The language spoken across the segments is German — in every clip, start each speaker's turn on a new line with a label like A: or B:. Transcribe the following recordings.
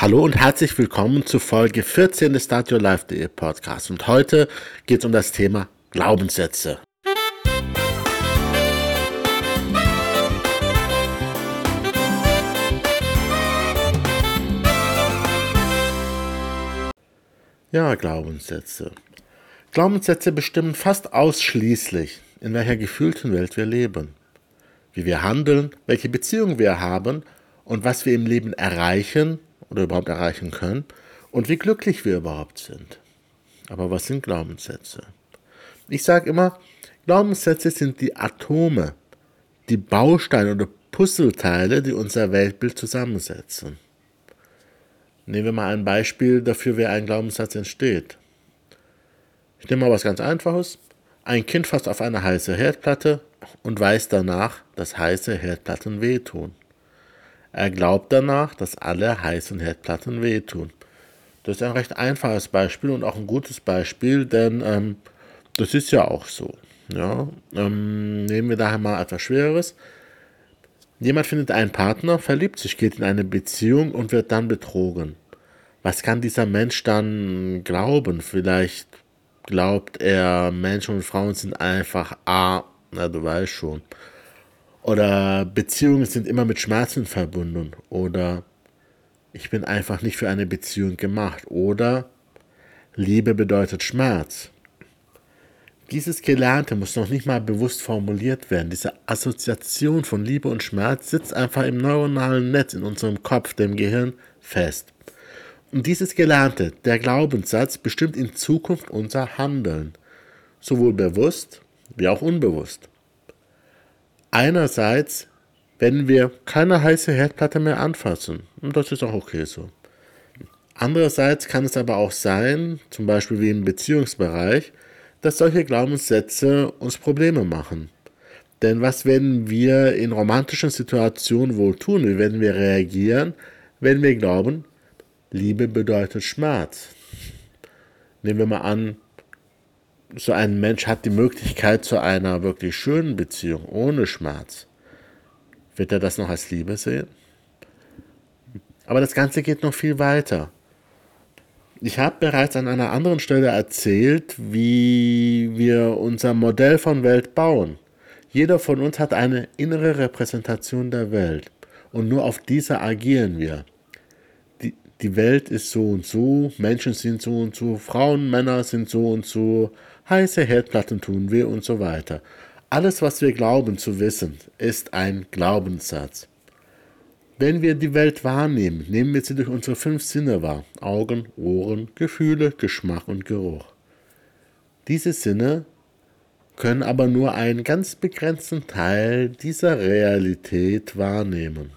A: Hallo und herzlich willkommen zu Folge 14 des Start Your Life.de Podcast. Und heute geht es um das Thema Glaubenssätze. Ja, Glaubenssätze. Glaubenssätze bestimmen fast ausschließlich, in welcher gefühlten Welt wir leben, wie wir handeln, welche Beziehungen wir haben und was wir im Leben erreichen oder überhaupt erreichen können und wie glücklich wir überhaupt sind. Aber was sind Glaubenssätze? Ich sage immer, Glaubenssätze sind die Atome, die Bausteine oder Puzzleteile, die unser Weltbild zusammensetzen. Nehmen wir mal ein Beispiel dafür, wie ein Glaubenssatz entsteht. Ich nehme mal was ganz Einfaches. Ein Kind fasst auf eine heiße Herdplatte und weiß danach, dass heiße Herdplatten wehtun. Er glaubt danach, dass alle heißen Herdplatten wehtun. Das ist ein recht einfaches Beispiel und auch ein gutes Beispiel, denn ähm, das ist ja auch so. Ja? Ähm, nehmen wir daher mal etwas Schwereres. Jemand findet einen Partner, verliebt sich, geht in eine Beziehung und wird dann betrogen. Was kann dieser Mensch dann glauben? Vielleicht glaubt er, Menschen und Frauen sind einfach A, na du weißt schon. Oder Beziehungen sind immer mit Schmerzen verbunden. Oder ich bin einfach nicht für eine Beziehung gemacht. Oder Liebe bedeutet Schmerz. Dieses Gelernte muss noch nicht mal bewusst formuliert werden. Diese Assoziation von Liebe und Schmerz sitzt einfach im neuronalen Netz in unserem Kopf, dem Gehirn, fest. Und dieses Gelernte, der Glaubenssatz, bestimmt in Zukunft unser Handeln, sowohl bewusst wie auch unbewusst. Einerseits, wenn wir keine heiße Herdplatte mehr anfassen, und das ist auch okay so. Andererseits kann es aber auch sein, zum Beispiel wie im Beziehungsbereich, dass solche Glaubenssätze uns Probleme machen. Denn was werden wir in romantischen Situationen wohl tun? Wie werden wir reagieren, wenn wir glauben, Liebe bedeutet Schmerz? Nehmen wir mal an, so ein Mensch hat die Möglichkeit zu einer wirklich schönen Beziehung ohne Schmerz, wird er das noch als Liebe sehen? Aber das Ganze geht noch viel weiter. Ich habe bereits an einer anderen Stelle erzählt, wie wir unser Modell von Welt bauen. Jeder von uns hat eine innere Repräsentation der Welt und nur auf dieser agieren wir. Die, die Welt ist so und so, Menschen sind so und so, Frauen, Männer sind so und so, heiße Herdplatten tun wir und so weiter. Alles, was wir glauben zu wissen, ist ein Glaubenssatz. Wenn wir die Welt wahrnehmen, nehmen wir sie durch unsere fünf Sinne wahr. Augen, Ohren, Gefühle, Geschmack und Geruch. Diese Sinne können aber nur einen ganz begrenzten Teil dieser Realität wahrnehmen.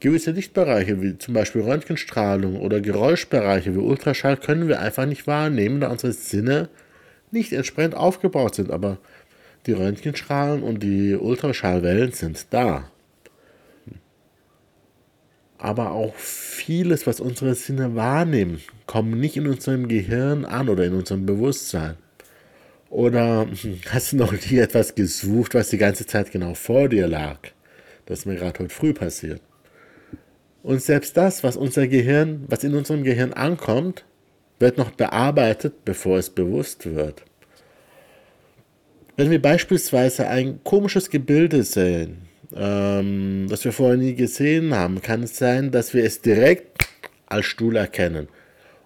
A: Gewisse Lichtbereiche wie zum Beispiel Röntgenstrahlung oder Geräuschbereiche wie Ultraschall können wir einfach nicht wahrnehmen, da unsere Sinne nicht entsprechend aufgebaut sind, aber die Röntgenstrahlen und die Ultraschallwellen sind da. Aber auch vieles, was unsere Sinne wahrnehmen, kommt nicht in unserem Gehirn an oder in unserem Bewusstsein. Oder hast du noch nie etwas gesucht, was die ganze Zeit genau vor dir lag? Das ist mir gerade heute früh passiert. Und selbst das, was unser Gehirn, was in unserem Gehirn ankommt, wird noch bearbeitet, bevor es bewusst wird. Wenn wir beispielsweise ein komisches Gebilde sehen, ähm, das wir vorher nie gesehen haben, kann es sein, dass wir es direkt als Stuhl erkennen,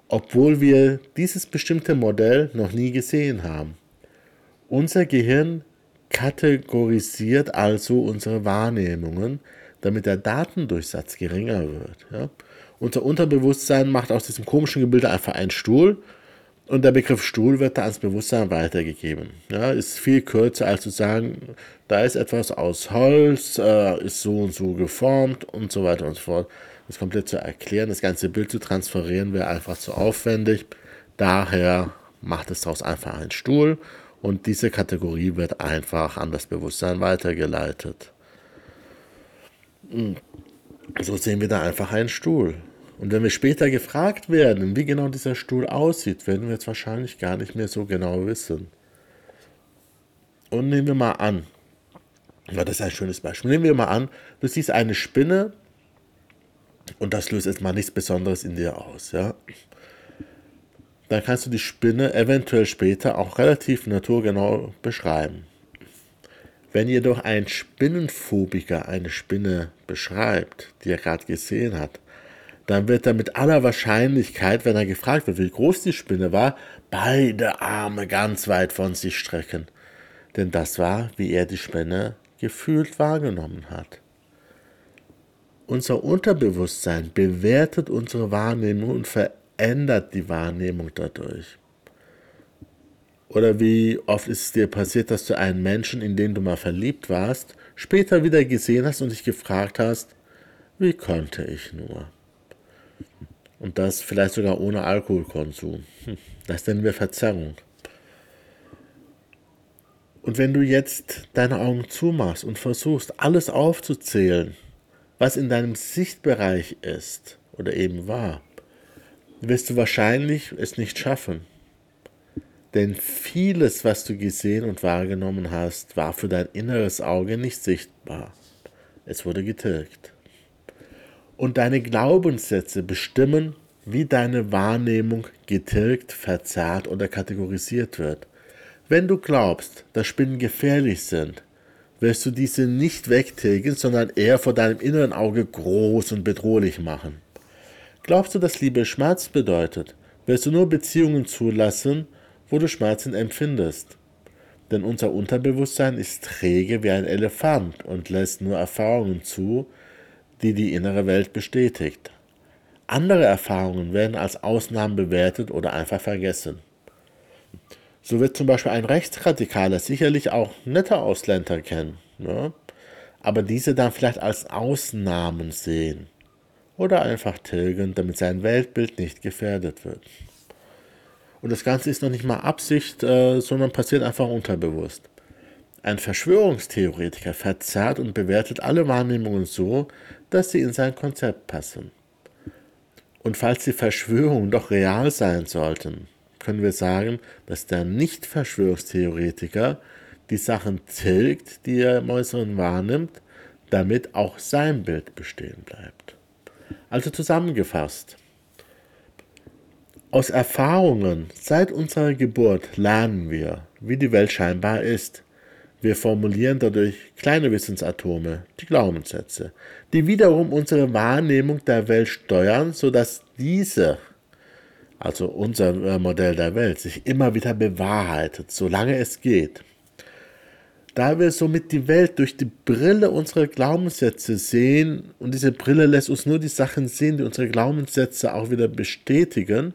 A: obwohl wir dieses bestimmte Modell noch nie gesehen haben. Unser Gehirn kategorisiert also unsere Wahrnehmungen, damit der Datendurchsatz geringer wird. Ja? Unser Unterbewusstsein macht aus diesem komischen Gebilde einfach einen Stuhl und der Begriff Stuhl wird da ans Bewusstsein weitergegeben. Ja, ist viel kürzer als zu sagen, da ist etwas aus Holz, äh, ist so und so geformt und so weiter und so fort. Das komplett zu erklären, das ganze Bild zu transferieren, wäre einfach zu aufwendig. Daher macht es daraus einfach einen Stuhl und diese Kategorie wird einfach an das Bewusstsein weitergeleitet. Hm. So sehen wir da einfach einen Stuhl. Und wenn wir später gefragt werden, wie genau dieser Stuhl aussieht, werden wir es wahrscheinlich gar nicht mehr so genau wissen. Und nehmen wir mal an, ja, das ist ein schönes Beispiel. Nehmen wir mal an, du siehst eine Spinne und das löst jetzt mal nichts Besonderes in dir aus, ja, dann kannst du die Spinne eventuell später auch relativ naturgenau beschreiben. Wenn jedoch ein Spinnenphobiker eine Spinne beschreibt, die er gerade gesehen hat, dann wird er mit aller Wahrscheinlichkeit, wenn er gefragt wird, wie groß die Spinne war, beide Arme ganz weit von sich strecken. Denn das war, wie er die Spinne gefühlt wahrgenommen hat. Unser Unterbewusstsein bewertet unsere Wahrnehmung und verändert die Wahrnehmung dadurch. Oder wie oft ist es dir passiert, dass du einen Menschen, in den du mal verliebt warst, später wieder gesehen hast und dich gefragt hast, wie konnte ich nur? Und das vielleicht sogar ohne Alkoholkonsum. Hm, das nennen wir Verzerrung. Und wenn du jetzt deine Augen zumachst und versuchst, alles aufzuzählen, was in deinem Sichtbereich ist oder eben war, wirst du wahrscheinlich es nicht schaffen. Denn vieles, was du gesehen und wahrgenommen hast, war für dein inneres Auge nicht sichtbar. Es wurde getilgt. Und deine Glaubenssätze bestimmen, wie deine Wahrnehmung getilgt, verzerrt oder kategorisiert wird. Wenn du glaubst, dass Spinnen gefährlich sind, wirst du diese nicht wegtilgen, sondern eher vor deinem inneren Auge groß und bedrohlich machen. Glaubst du, dass Liebe Schmerz bedeutet, wirst du nur Beziehungen zulassen, wo du Schmerzen empfindest. Denn unser Unterbewusstsein ist träge wie ein Elefant und lässt nur Erfahrungen zu, die die innere Welt bestätigt. Andere Erfahrungen werden als Ausnahmen bewertet oder einfach vergessen. So wird zum Beispiel ein Rechtsradikaler sicherlich auch nette Ausländer kennen, ne? aber diese dann vielleicht als Ausnahmen sehen oder einfach tilgen, damit sein Weltbild nicht gefährdet wird. Und das Ganze ist noch nicht mal Absicht, äh, sondern passiert einfach unterbewusst. Ein Verschwörungstheoretiker verzerrt und bewertet alle Wahrnehmungen so, dass sie in sein Konzept passen. Und falls die Verschwörungen doch real sein sollten, können wir sagen, dass der Nicht-Verschwörungstheoretiker die Sachen tilgt, die er im Äußeren wahrnimmt, damit auch sein Bild bestehen bleibt. Also zusammengefasst, aus Erfahrungen seit unserer Geburt lernen wir, wie die Welt scheinbar ist. Wir formulieren dadurch kleine Wissensatome, die Glaubenssätze, die wiederum unsere Wahrnehmung der Welt steuern, sodass diese, also unser äh, Modell der Welt, sich immer wieder bewahrheitet, solange es geht. Da wir somit die Welt durch die Brille unserer Glaubenssätze sehen, und diese Brille lässt uns nur die Sachen sehen, die unsere Glaubenssätze auch wieder bestätigen,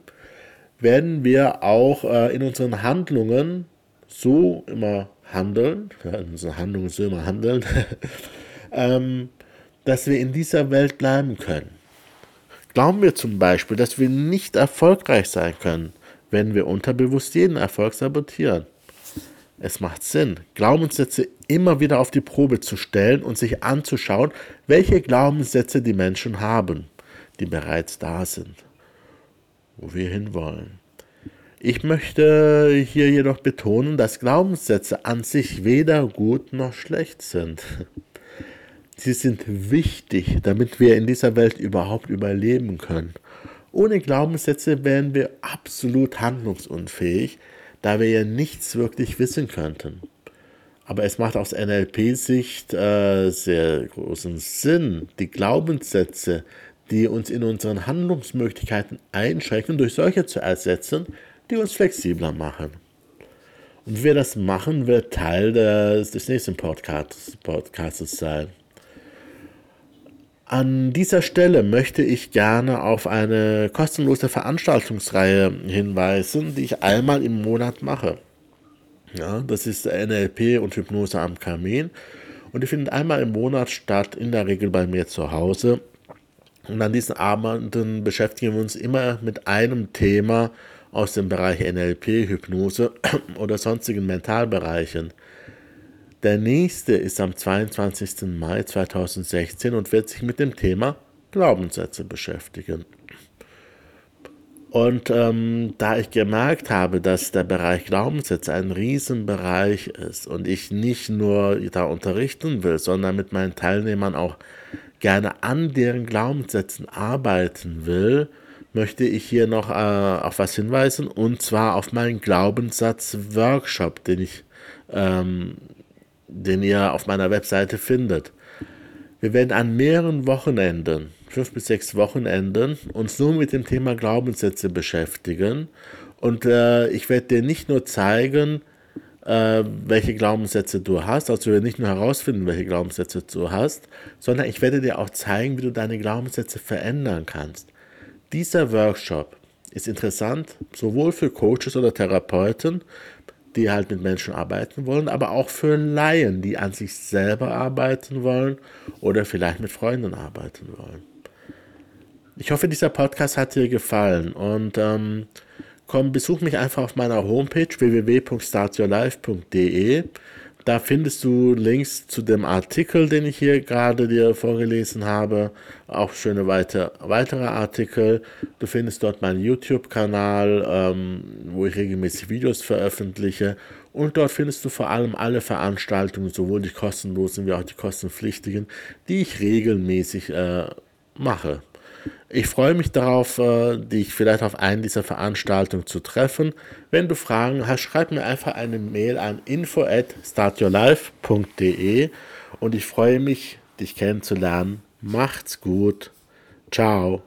A: werden wir auch äh, in unseren Handlungen so immer handeln, ja, in unseren Handlungen so immer handeln, ähm, dass wir in dieser Welt bleiben können. Glauben wir zum Beispiel, dass wir nicht erfolgreich sein können, wenn wir unterbewusst jeden Erfolg sabotieren. Es macht Sinn, Glaubenssätze immer wieder auf die Probe zu stellen und sich anzuschauen, welche Glaubenssätze die Menschen haben, die bereits da sind wo wir hinwollen. Ich möchte hier jedoch betonen, dass Glaubenssätze an sich weder gut noch schlecht sind. Sie sind wichtig, damit wir in dieser Welt überhaupt überleben können. Ohne Glaubenssätze wären wir absolut handlungsunfähig, da wir ja nichts wirklich wissen könnten. Aber es macht aus NLP-Sicht äh, sehr großen Sinn, die Glaubenssätze, die uns in unseren Handlungsmöglichkeiten einschränken, durch solche zu ersetzen, die uns flexibler machen. Und wie wir das machen, wird Teil des, des nächsten Podcasts, Podcasts sein. An dieser Stelle möchte ich gerne auf eine kostenlose Veranstaltungsreihe hinweisen, die ich einmal im Monat mache. Ja, das ist NLP und Hypnose am Kamin. Und die findet einmal im Monat statt, in der Regel bei mir zu Hause. Und an diesen Abenden beschäftigen wir uns immer mit einem Thema aus dem Bereich NLP, Hypnose oder sonstigen Mentalbereichen. Der nächste ist am 22. Mai 2016 und wird sich mit dem Thema Glaubenssätze beschäftigen. Und ähm, da ich gemerkt habe, dass der Bereich Glaubenssätze ein Riesenbereich ist und ich nicht nur da unterrichten will, sondern mit meinen Teilnehmern auch gerne an deren Glaubenssätzen arbeiten will, möchte ich hier noch äh, auf was hinweisen, und zwar auf meinen Glaubenssatz-Workshop, den ich, ähm, den ihr auf meiner Webseite findet. Wir werden an mehreren Wochenenden, fünf bis sechs Wochenenden, uns nur mit dem Thema Glaubenssätze beschäftigen. Und äh, ich werde dir nicht nur zeigen, äh, welche Glaubenssätze du hast, also wir nicht nur herausfinden, welche Glaubenssätze du hast, sondern ich werde dir auch zeigen, wie du deine Glaubenssätze verändern kannst. Dieser Workshop ist interessant, sowohl für Coaches oder Therapeuten, die halt mit Menschen arbeiten wollen, aber auch für Laien, die an sich selber arbeiten wollen oder vielleicht mit Freunden arbeiten wollen. Ich hoffe, dieser Podcast hat dir gefallen und ähm, komm, besuch mich einfach auf meiner Homepage www.startyourlife.de. Da findest du Links zu dem Artikel, den ich hier gerade dir vorgelesen habe, auch schöne weiter, weitere Artikel. Du findest dort meinen YouTube-Kanal, ähm, wo ich regelmäßig Videos veröffentliche. Und dort findest du vor allem alle Veranstaltungen, sowohl die kostenlosen wie auch die kostenpflichtigen, die ich regelmäßig äh, mache. Ich freue mich darauf, äh, dich vielleicht auf einen dieser Veranstaltungen zu treffen. Wenn du Fragen hast, schreib mir einfach eine Mail an info at startyourlife.de und ich freue mich, dich kennenzulernen. Macht's gut. Ciao.